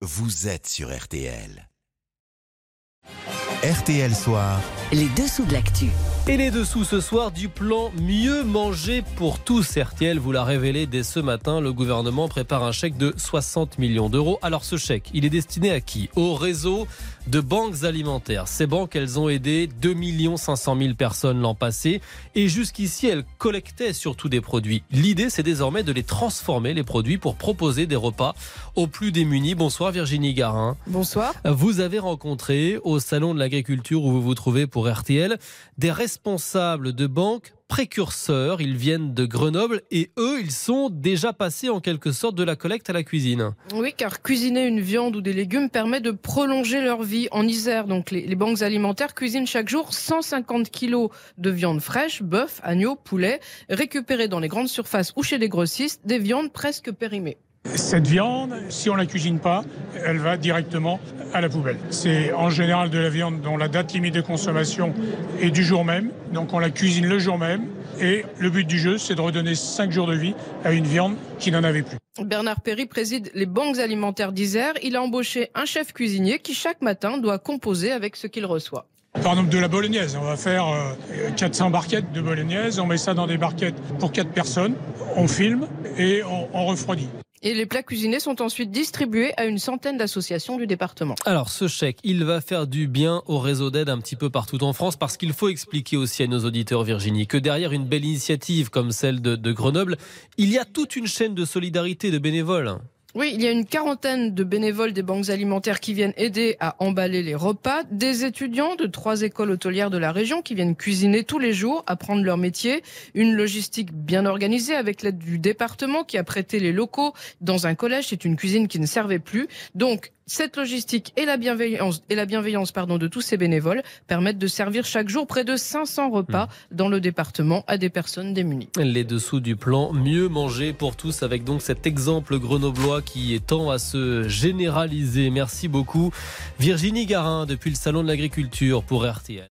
vous êtes sur RTL. RTL Soir. Les dessous de l'actu. Et les dessous ce soir du plan Mieux manger pour tous. RTL vous l'a révélé dès ce matin. Le gouvernement prépare un chèque de 60 millions d'euros. Alors ce chèque, il est destiné à qui? Au réseau de banques alimentaires. Ces banques, elles ont aidé 2 500 000 personnes l'an passé. Et jusqu'ici, elles collectaient surtout des produits. L'idée, c'est désormais de les transformer, les produits, pour proposer des repas aux plus démunis. Bonsoir Virginie Garin. Bonsoir. Vous avez rencontré au Salon de l'Agriculture où vous vous trouvez pour RTL des responsables de banques précurseurs. Ils viennent de Grenoble et eux, ils sont déjà passés en quelque sorte de la collecte à la cuisine. Oui, car cuisiner une viande ou des légumes permet de prolonger leur vie. En Isère, donc les, les banques alimentaires cuisinent chaque jour 150 kilos de viande fraîche, bœuf, agneau, poulet, récupérés dans les grandes surfaces ou chez des grossistes, des viandes presque périmées. Cette viande, si on la cuisine pas, elle va directement à la poubelle. C'est en général de la viande dont la date limite de consommation est du jour même, donc on la cuisine le jour même. Et le but du jeu, c'est de redonner 5 jours de vie à une viande qui n'en avait plus. Bernard Perry préside les banques alimentaires d'Isère. Il a embauché un chef cuisinier qui chaque matin doit composer avec ce qu'il reçoit. Par exemple, de la bolognaise. On va faire euh, 400 barquettes de bolognaise. On met ça dans des barquettes pour 4 personnes. On filme et on, on refroidit. Et les plats cuisinés sont ensuite distribués à une centaine d'associations du département. Alors ce chèque, il va faire du bien au réseau d'aide un petit peu partout en France parce qu'il faut expliquer aussi à nos auditeurs, Virginie, que derrière une belle initiative comme celle de, de Grenoble, il y a toute une chaîne de solidarité de bénévoles. Oui, il y a une quarantaine de bénévoles des banques alimentaires qui viennent aider à emballer les repas, des étudiants de trois écoles hôtelières de la région qui viennent cuisiner tous les jours, apprendre leur métier, une logistique bien organisée avec l'aide du département qui a prêté les locaux dans un collège, c'est une cuisine qui ne servait plus. Donc cette logistique et la bienveillance, et la bienveillance pardon, de tous ces bénévoles permettent de servir chaque jour près de 500 repas dans le département à des personnes démunies. Les dessous du plan Mieux manger pour tous avec donc cet exemple grenoblois qui est tend à se généraliser. Merci beaucoup Virginie Garin depuis le Salon de l'Agriculture pour RTL.